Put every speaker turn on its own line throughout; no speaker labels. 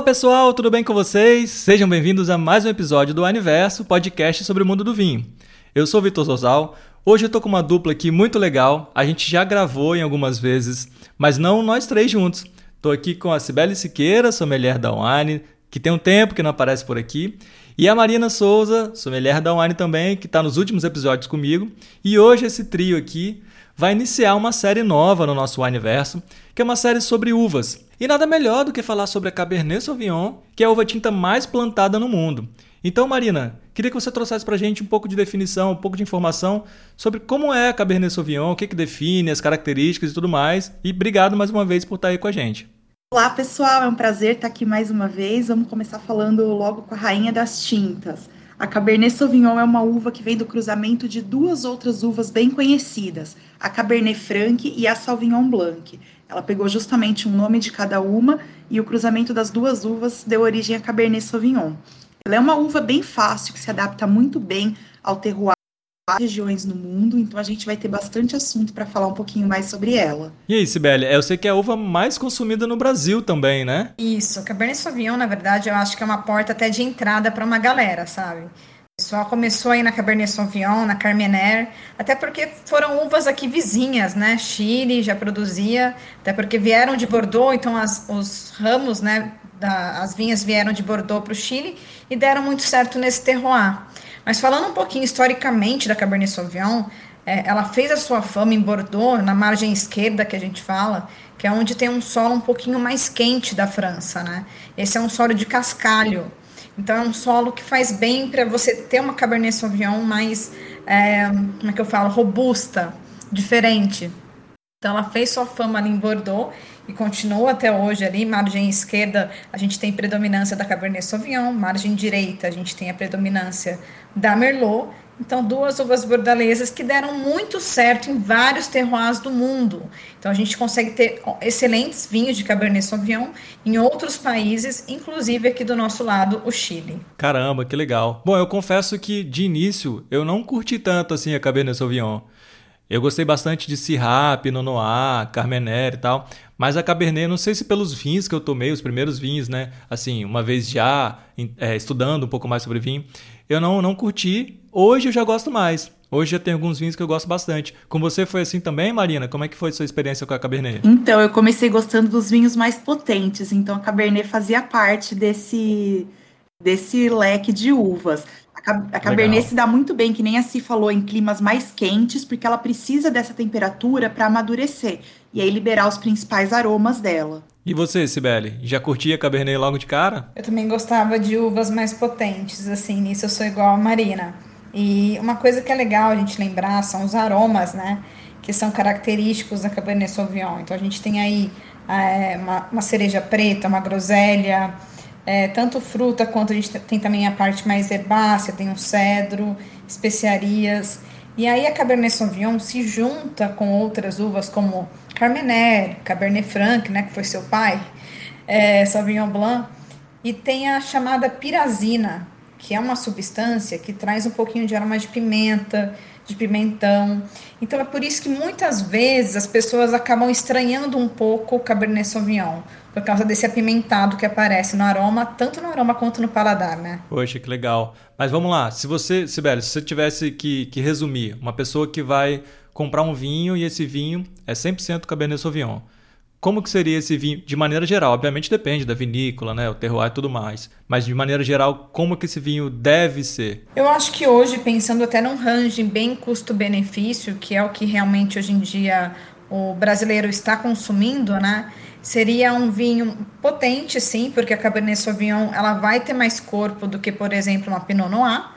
Olá pessoal, tudo bem com vocês? Sejam bem-vindos a mais um episódio do Aniverso, podcast sobre o mundo do vinho. Eu sou Vitor Zozal. Hoje eu tô com uma dupla aqui muito legal. A gente já gravou em algumas vezes, mas não nós três juntos. Tô aqui com a Cibele Siqueira, sommelier da Wine, que tem um tempo que não aparece por aqui, e a Marina Souza, sommelier da Wine também, que está nos últimos episódios comigo. E hoje esse trio aqui vai iniciar uma série nova no nosso Wineverso, que é uma série sobre uvas. E nada melhor do que falar sobre a Cabernet Sauvignon, que é a uva tinta mais plantada no mundo. Então, Marina, queria que você trouxesse para a gente um pouco de definição, um pouco de informação sobre como é a Cabernet Sauvignon, o que, que define, as características e tudo mais. E obrigado mais uma vez por estar aí com a gente.
Olá, pessoal, é um prazer estar aqui mais uma vez. Vamos começar falando logo com a rainha das tintas. A Cabernet Sauvignon é uma uva que vem do cruzamento de duas outras uvas bem conhecidas, a Cabernet Franc e a Sauvignon Blanc. Ela pegou justamente um nome de cada uma e o cruzamento das duas uvas deu origem à Cabernet Sauvignon. Ela é uma uva bem fácil, que se adapta muito bem ao terroir regiões no mundo, então a gente vai ter bastante assunto para falar um pouquinho mais sobre ela.
E aí, Sibeli, eu sei que é a uva mais consumida no Brasil também, né?
Isso, Cabernet Sauvignon, na verdade, eu acho que é uma porta até de entrada para uma galera, sabe? O pessoal começou aí na Cabernet Sauvignon, na Carmener, até porque foram uvas aqui vizinhas, né? Chile já produzia, até porque vieram de Bordeaux, então as, os ramos, né, da, as vinhas vieram de Bordeaux para o Chile e deram muito certo nesse terroir. Mas falando um pouquinho historicamente da Cabernet Sauvignon, é, ela fez a sua fama em Bordeaux, na margem esquerda que a gente fala, que é onde tem um solo um pouquinho mais quente da França, né? Esse é um solo de cascalho, então é um solo que faz bem para você ter uma Cabernet Sauvignon mais, é, como é que eu falo, robusta, diferente. Então ela fez sua fama ali em Bordeaux e continua até hoje ali. Margem esquerda a gente tem predominância da Cabernet Sauvignon, margem direita a gente tem a predominância da Merlot então, duas uvas bordalesas que deram muito certo em vários terroirs do mundo. Então, a gente consegue ter excelentes vinhos de Cabernet Sauvignon em outros países, inclusive aqui do nosso lado, o Chile.
Caramba, que legal. Bom, eu confesso que de início eu não curti tanto assim a Cabernet Sauvignon. Eu gostei bastante de Syrah, Pinot Noir, Carmener e tal, mas a Cabernet, não sei se pelos vinhos que eu tomei, os primeiros vinhos, né? Assim, uma vez já é, estudando um pouco mais sobre vinho, eu não, não curti. Hoje eu já gosto mais. Hoje já tem alguns vinhos que eu gosto bastante. Com você foi assim também, Marina? Como é que foi a sua experiência com a Cabernet?
Então, eu comecei gostando dos vinhos mais potentes, então a Cabernet fazia parte desse, desse leque de uvas. A Cabernet Legal. se dá muito bem, que nem a Si falou, em climas mais quentes, porque ela precisa dessa temperatura para amadurecer e aí liberar os principais aromas dela.
E você, Sibeli, já curtia Cabernet logo de cara?
Eu também gostava de uvas mais potentes, assim, nisso eu sou igual a Marina. E uma coisa que é legal a gente lembrar são os aromas, né? Que são característicos da Cabernet Sauvignon. Então a gente tem aí é, uma, uma cereja preta, uma groselha, é, tanto fruta quanto a gente tem também a parte mais herbácea, tem um cedro, especiarias. E aí a Cabernet Sauvignon se junta com outras uvas como Carmener, Cabernet Franc, né, que foi seu pai, é, Sauvignon Blanc, e tem a chamada pirazina, que é uma substância que traz um pouquinho de aroma de pimenta, de pimentão. Então é por isso que muitas vezes as pessoas acabam estranhando um pouco o Cabernet Sauvignon, por causa desse apimentado que aparece no aroma, tanto no aroma quanto no paladar, né?
Poxa, que legal. Mas vamos lá, se você, Sibeli, se você tivesse que, que resumir, uma pessoa que vai comprar um vinho e esse vinho é 100% Cabernet Sauvignon. Como que seria esse vinho de maneira geral? Obviamente depende da vinícola, né, o terroir e tudo mais. Mas de maneira geral, como que esse vinho deve ser?
Eu acho que hoje, pensando até num range bem custo-benefício, que é o que realmente hoje em dia o brasileiro está consumindo, né? Seria um vinho potente, sim, porque a Cabernet Sauvignon ela vai ter mais corpo do que, por exemplo, uma Pinot Noir,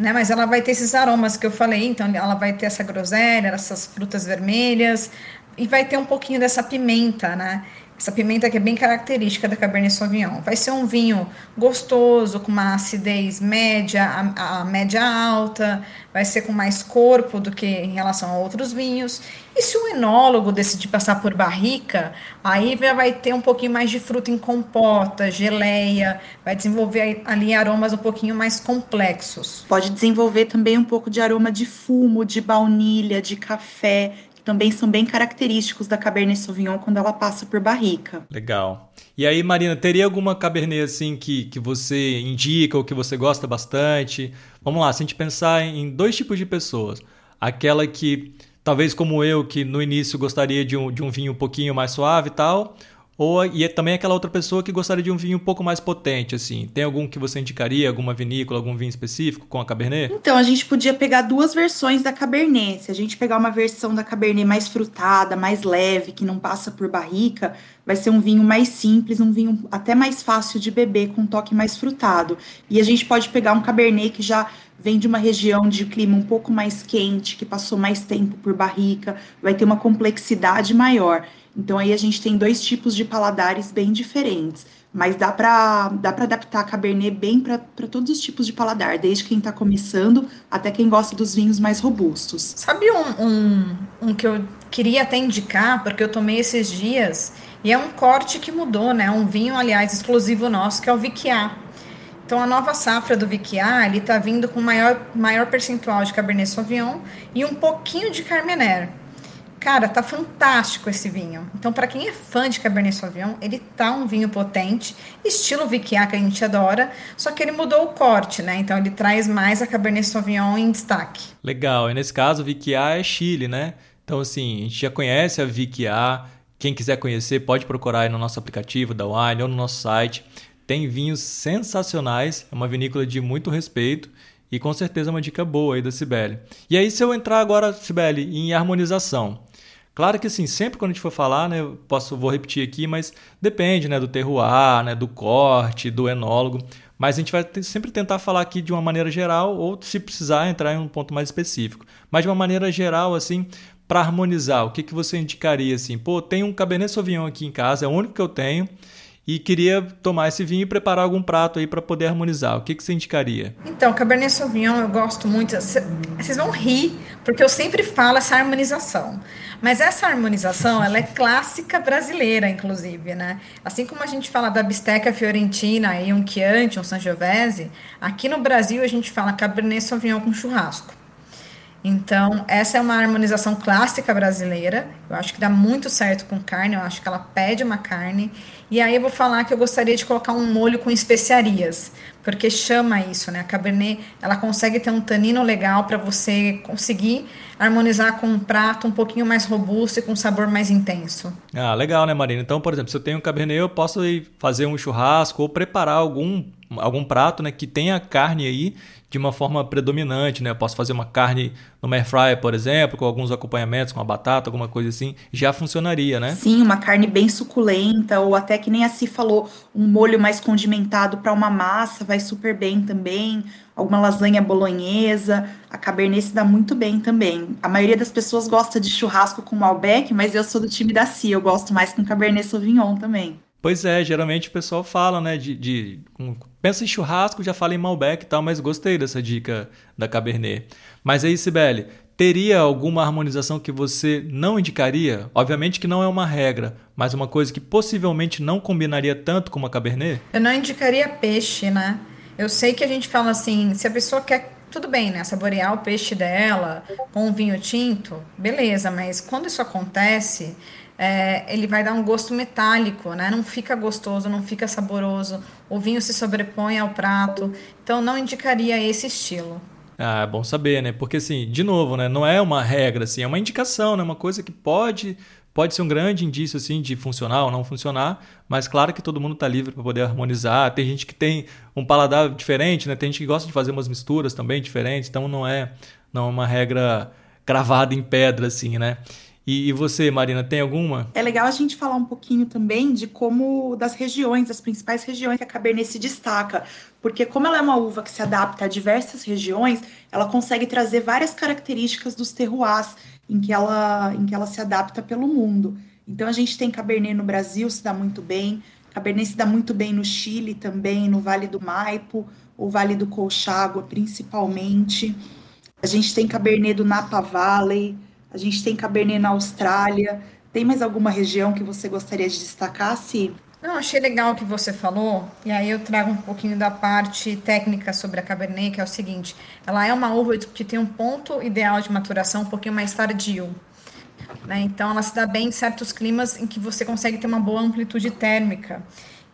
né? Mas ela vai ter esses aromas que eu falei, então ela vai ter essa groselha, essas frutas vermelhas, e vai ter um pouquinho dessa pimenta, né? Essa pimenta que é bem característica da Cabernet Sauvignon. Vai ser um vinho gostoso, com uma acidez média, a, a, média alta, vai ser com mais corpo do que em relação a outros vinhos. E se o enólogo decidir passar por barrica, aí vai ter um pouquinho mais de fruta em compota, geleia, vai desenvolver ali aromas um pouquinho mais complexos.
Pode desenvolver também um pouco de aroma de fumo, de baunilha, de café, também são bem característicos da Cabernet Sauvignon quando ela passa por barrica.
Legal. E aí, Marina, teria alguma Cabernet assim que, que você indica ou que você gosta bastante? Vamos lá, se a gente pensar em dois tipos de pessoas. Aquela que, talvez como eu, que no início gostaria de um, de um vinho um pouquinho mais suave e tal, ou e é também aquela outra pessoa que gostaria de um vinho um pouco mais potente, assim. Tem algum que você indicaria, alguma vinícola, algum vinho específico com a Cabernet?
Então, a gente podia pegar duas versões da Cabernet. Se a gente pegar uma versão da Cabernet mais frutada, mais leve, que não passa por barrica, vai ser um vinho mais simples, um vinho até mais fácil de beber, com um toque mais frutado. E a gente pode pegar um Cabernet que já vem de uma região de clima um pouco mais quente, que passou mais tempo por barrica, vai ter uma complexidade maior. Então aí a gente tem dois tipos de paladares bem diferentes, mas dá para dá adaptar a Cabernet bem para todos os tipos de paladar, desde quem está começando até quem gosta dos vinhos mais robustos.
Sabe um, um, um que eu queria até indicar, porque eu tomei esses dias, e é um corte que mudou, né? Um vinho, aliás, exclusivo nosso, que é o Viquiá. Então, a nova safra do Viquiá, ele está vindo com maior, maior percentual de Cabernet Sauvignon e um pouquinho de Carmener. Cara, tá fantástico esse vinho. Então, para quem é fã de Cabernet Sauvignon, ele tá um vinho potente, estilo Viquiá que a gente adora, só que ele mudou o corte, né? Então, ele traz mais a Cabernet Sauvignon em destaque.
Legal. E nesse caso, o Viquiá é Chile, né? Então, assim, a gente já conhece a Viquiá. Quem quiser conhecer, pode procurar aí no nosso aplicativo da Wine ou no nosso site. Tem vinhos sensacionais, é uma vinícola de muito respeito e com certeza uma dica boa aí da Cibele. E aí, se eu entrar agora, Cibele, em harmonização, Claro que assim, sempre quando a gente for falar, né, posso, vou repetir aqui, mas depende né, do terroir, né, do corte, do enólogo. Mas a gente vai sempre tentar falar aqui de uma maneira geral, ou se precisar entrar em um ponto mais específico. Mas de uma maneira geral, assim, para harmonizar, o que, que você indicaria assim? Pô, tem um Cabernet Sauvignon aqui em casa, é o único que eu tenho e queria tomar esse vinho e preparar algum prato aí para poder harmonizar. O que, que você indicaria?
Então, Cabernet Sauvignon eu gosto muito. Vocês vão rir, porque eu sempre falo essa harmonização. Mas essa harmonização, ela é clássica brasileira, inclusive, né? Assim como a gente fala da bisteca fiorentina e um Chianti, um Sangiovese, aqui no Brasil a gente fala Cabernet Sauvignon com churrasco. Então, essa é uma harmonização clássica brasileira. Eu acho que dá muito certo com carne, eu acho que ela pede uma carne. E aí eu vou falar que eu gostaria de colocar um molho com especiarias, porque chama isso, né? A Cabernet, ela consegue ter um tanino legal para você conseguir harmonizar com um prato um pouquinho mais robusto e com um sabor mais intenso.
Ah, legal, né, Marina? Então, por exemplo, se eu tenho Cabernet, eu posso fazer um churrasco ou preparar algum algum prato, né, que tenha carne aí de uma forma predominante, né? Eu posso fazer uma carne no air fryer, por exemplo, com alguns acompanhamentos, com a batata, alguma coisa assim, já funcionaria, né?
Sim, uma carne bem suculenta ou até que nem a Si falou, um molho mais condimentado para uma massa vai super bem também. Alguma lasanha bolonhesa, a Cabernet se dá muito bem também. A maioria das pessoas gosta de churrasco com Malbec, mas eu sou do time da Si, eu gosto mais com Cabernet Sauvignon também.
Pois é, geralmente o pessoal fala, né, de, de pensa em churrasco, já fala em Malbec e tal, mas gostei dessa dica da Cabernet. Mas aí, Sibeli, teria alguma harmonização que você não indicaria? Obviamente que não é uma regra, mas uma coisa que possivelmente não combinaria tanto com uma Cabernet?
Eu não indicaria peixe, né? Eu sei que a gente fala assim, se a pessoa quer tudo bem, né? Saborear o peixe dela com um vinho tinto, beleza, mas quando isso acontece, é, ele vai dar um gosto metálico, né? Não fica gostoso, não fica saboroso. O vinho se sobrepõe ao prato. Então, não indicaria esse estilo.
Ah, é bom saber, né? Porque, assim, de novo, né? Não é uma regra, assim, é uma indicação, né? Uma coisa que pode pode ser um grande indício, assim, de funcionar ou não funcionar, mas claro que todo mundo está livre para poder harmonizar. Tem gente que tem um paladar diferente, né? Tem gente que gosta de fazer umas misturas também diferentes, então não é, não é uma regra gravada em pedra, assim, né? E, e, você, Marina, tem alguma?
É legal a gente falar um pouquinho também de como das regiões, das principais regiões que a Cabernet se destaca, porque como ela é uma uva que se adapta a diversas regiões, ela consegue trazer várias características dos terroirs em que ela em que ela se adapta pelo mundo. Então a gente tem Cabernet no Brasil, se dá muito bem, Cabernet se dá muito bem no Chile também, no Vale do Maipo, o Vale do Colchagua principalmente. A gente tem Cabernet do Napa Valley, a gente tem Cabernet na Austrália. Tem mais alguma região que você gostaria de destacar, Si?
Não, achei legal o que você falou, e aí eu trago um pouquinho da parte técnica sobre a Cabernet, que é o seguinte, ela é uma uva que tem um ponto ideal de maturação um pouquinho mais tardio. Né? Então, ela se dá bem em certos climas em que você consegue ter uma boa amplitude térmica.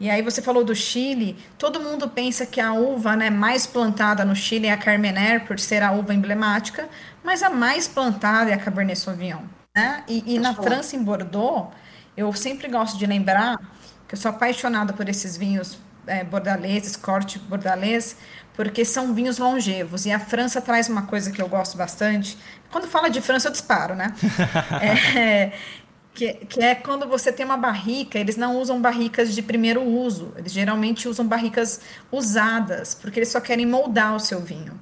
E aí você falou do Chile, todo mundo pensa que a uva né, mais plantada no Chile é a Carmener, por ser a uva emblemática, mas a mais plantada é a Cabernet Sauvignon. Né? E, e na França, em Bordeaux, eu sempre gosto de lembrar que eu sou apaixonada por esses vinhos é, bordaleses, corte bordalês, porque são vinhos longevos. E a França traz uma coisa que eu gosto bastante. Quando fala de França, eu disparo, né? é, que, que é quando você tem uma barrica, eles não usam barricas de primeiro uso, eles geralmente usam barricas usadas, porque eles só querem moldar o seu vinho.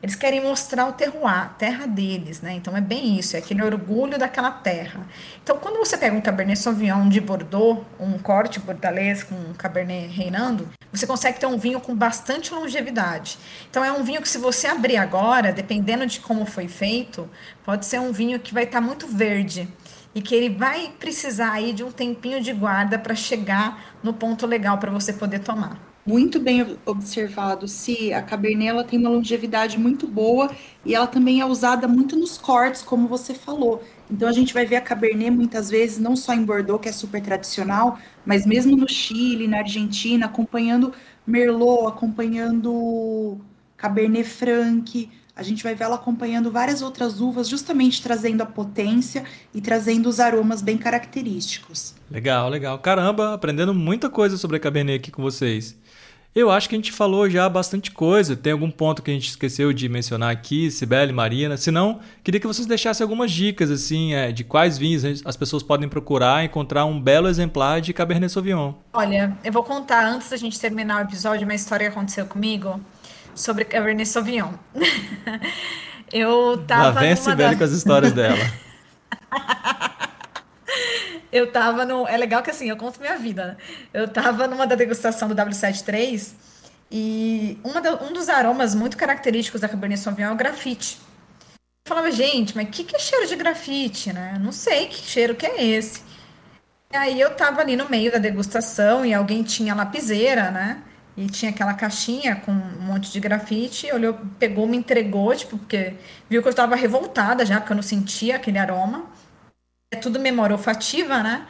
Eles querem mostrar o terroir, terra deles, né? Então é bem isso, é aquele orgulho daquela terra. Então quando você pega um Cabernet Sauvignon de Bordeaux, um corte bordalês com um Cabernet reinando, você consegue ter um vinho com bastante longevidade. Então é um vinho que se você abrir agora, dependendo de como foi feito, pode ser um vinho que vai estar tá muito verde e que ele vai precisar aí de um tempinho de guarda para chegar no ponto legal para você poder tomar.
Muito bem observado, se a Cabernet ela tem uma longevidade muito boa e ela também é usada muito nos cortes, como você falou. Então a gente vai ver a Cabernet muitas vezes não só em Bordeaux, que é super tradicional, mas mesmo no Chile, na Argentina, acompanhando Merlot, acompanhando Cabernet Franc, a gente vai ver ela acompanhando várias outras uvas, justamente trazendo a potência e trazendo os aromas bem característicos.
Legal, legal. Caramba, aprendendo muita coisa sobre a Cabernet aqui com vocês. Eu acho que a gente falou já bastante coisa. Tem algum ponto que a gente esqueceu de mencionar aqui, Sibeli, Marina? Se não, queria que vocês deixassem algumas dicas assim, é, de quais vinhos as pessoas podem procurar encontrar um belo exemplar de Cabernet Sauvignon.
Olha, eu vou contar antes da gente terminar o episódio uma história que aconteceu comigo sobre Cabernet Sauvignon. eu tava.
Lá vem a Sibeli das... com as histórias dela.
eu tava no. É legal que assim, eu conto minha vida, né? Eu tava numa da degustação do W73 e uma da, um dos aromas muito característicos da Cabernet Sauvignon é o grafite. Eu falava, gente, mas o que, que é cheiro de grafite, né? não sei que cheiro que é esse. E aí eu tava ali no meio da degustação e alguém tinha lapiseira, né? E tinha aquela caixinha com um monte de grafite, olhou, pegou, me entregou, tipo, porque viu que eu estava revoltada já, porque eu não sentia aquele aroma. É tudo memória olfativa, né?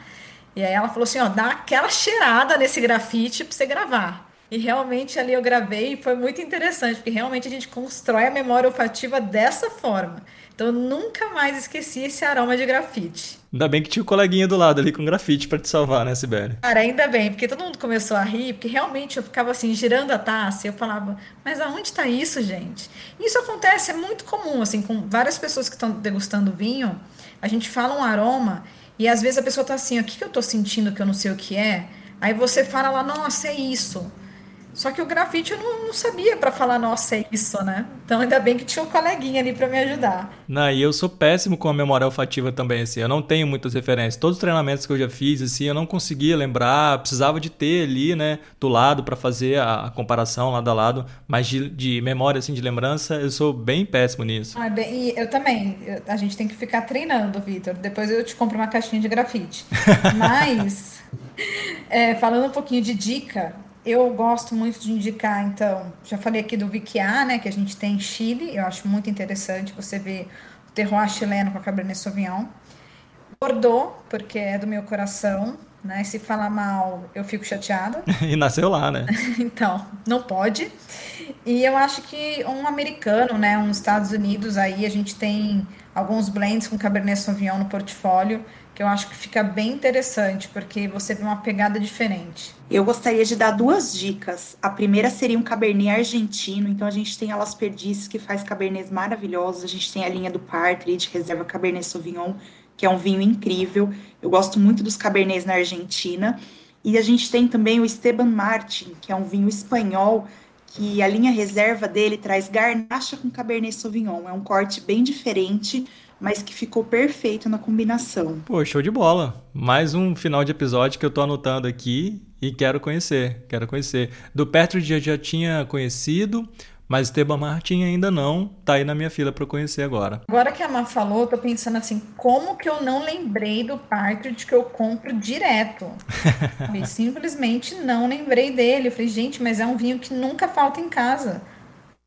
E aí ela falou assim, ó, dá aquela cheirada nesse grafite para você gravar. E realmente ali eu gravei e foi muito interessante, porque realmente a gente constrói a memória olfativa dessa forma. Então eu nunca mais esqueci esse aroma de grafite.
Ainda bem que tinha o coleguinha do lado ali com grafite para te salvar, né, Sibeli?
Cara, ainda bem, porque todo mundo começou a rir, porque realmente eu ficava assim, girando a taça, e eu falava, mas aonde está isso, gente? Isso acontece, é muito comum, assim, com várias pessoas que estão degustando vinho, a gente fala um aroma, e às vezes a pessoa tá assim, o que, que eu tô sentindo que eu não sei o que é? Aí você fala lá, nossa, é isso. Só que o grafite eu não, não sabia para falar, nossa, é isso, né? Então ainda bem que tinha um coleguinha ali para me ajudar.
Não, e eu sou péssimo com a memória olfativa também, assim. Eu não tenho muitas referências. Todos os treinamentos que eu já fiz, assim, eu não conseguia lembrar. Precisava de ter ali, né, do lado para fazer a, a, comparação lado a lado. Mas de, de, memória, assim, de lembrança, eu sou bem péssimo nisso.
Ah, bem, eu também. Eu, a gente tem que ficar treinando, Vitor. Depois eu te compro uma caixinha de grafite. Mas, é, falando um pouquinho de dica, eu gosto muito de indicar, então, já falei aqui do Viquiá, né, que a gente tem em Chile, eu acho muito interessante você ver o terroir chileno com a Cabernet Sauvignon. Bordeaux, porque é do meu coração, né, se falar mal, eu fico chateada.
e nasceu lá, né?
então, não pode. E eu acho que um americano, né, uns Estados Unidos aí, a gente tem alguns blends com Cabernet Sauvignon no portfólio, que eu acho que fica bem interessante, porque você vê uma pegada diferente.
Eu gostaria de dar duas dicas. A primeira seria um Cabernet argentino. Então, a gente tem a Las Perdices, que faz Cabernets maravilhosos. A gente tem a linha do Partridge, reserva Cabernet Sauvignon, que é um vinho incrível. Eu gosto muito dos Cabernets na Argentina. E a gente tem também o Esteban Martin, que é um vinho espanhol, que a linha reserva dele traz garnacha com Cabernet Sauvignon. É um corte bem diferente, mas que ficou perfeito na combinação.
Pô, show de bola. Mais um final de episódio que eu tô anotando aqui e quero conhecer, quero conhecer. Do Petridge eu já tinha conhecido, mas Esteban Martin ainda não, tá aí na minha fila para conhecer agora.
Agora que a Má falou, eu tô pensando assim, como que eu não lembrei do Partridge que eu compro direto? Simplesmente não lembrei dele. Eu falei, gente, mas é um vinho que nunca falta em casa.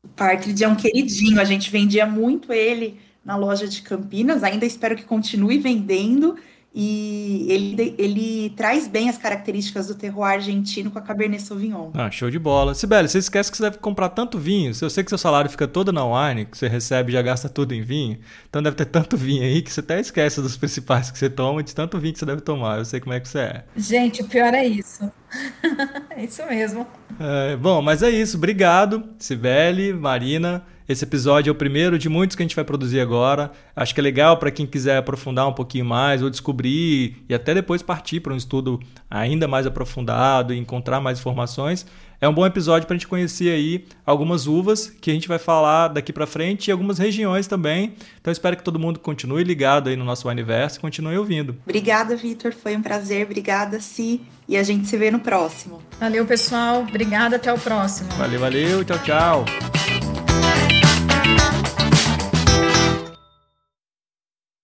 O Partridge é um queridinho, a gente vendia muito ele na loja de Campinas. Ainda espero que continue vendendo e ele, ele traz bem as características do terroir argentino com a Cabernet Sauvignon.
Ah, show de bola. Sibeli, você esquece que você deve comprar tanto vinho. Eu sei que seu salário fica todo na wine, que você recebe e já gasta tudo em vinho. Então deve ter tanto vinho aí que você até esquece dos principais que você toma e de tanto vinho que você deve tomar. Eu sei como é que você é.
Gente, o pior é isso. é isso mesmo.
É, bom, mas é isso. Obrigado, Sibeli, Marina. Esse episódio é o primeiro de muitos que a gente vai produzir agora. Acho que é legal para quem quiser aprofundar um pouquinho mais ou descobrir e até depois partir para um estudo ainda mais aprofundado e encontrar mais informações. É um bom episódio para a gente conhecer aí algumas uvas que a gente vai falar daqui para frente e algumas regiões também. Então espero que todo mundo continue ligado aí no nosso universo e continue ouvindo.
Obrigada, Vitor. Foi um prazer. Obrigada, Si. E a gente se vê no próximo.
Valeu, pessoal. Obrigada. Até o próximo.
Valeu, valeu. Tchau, tchau.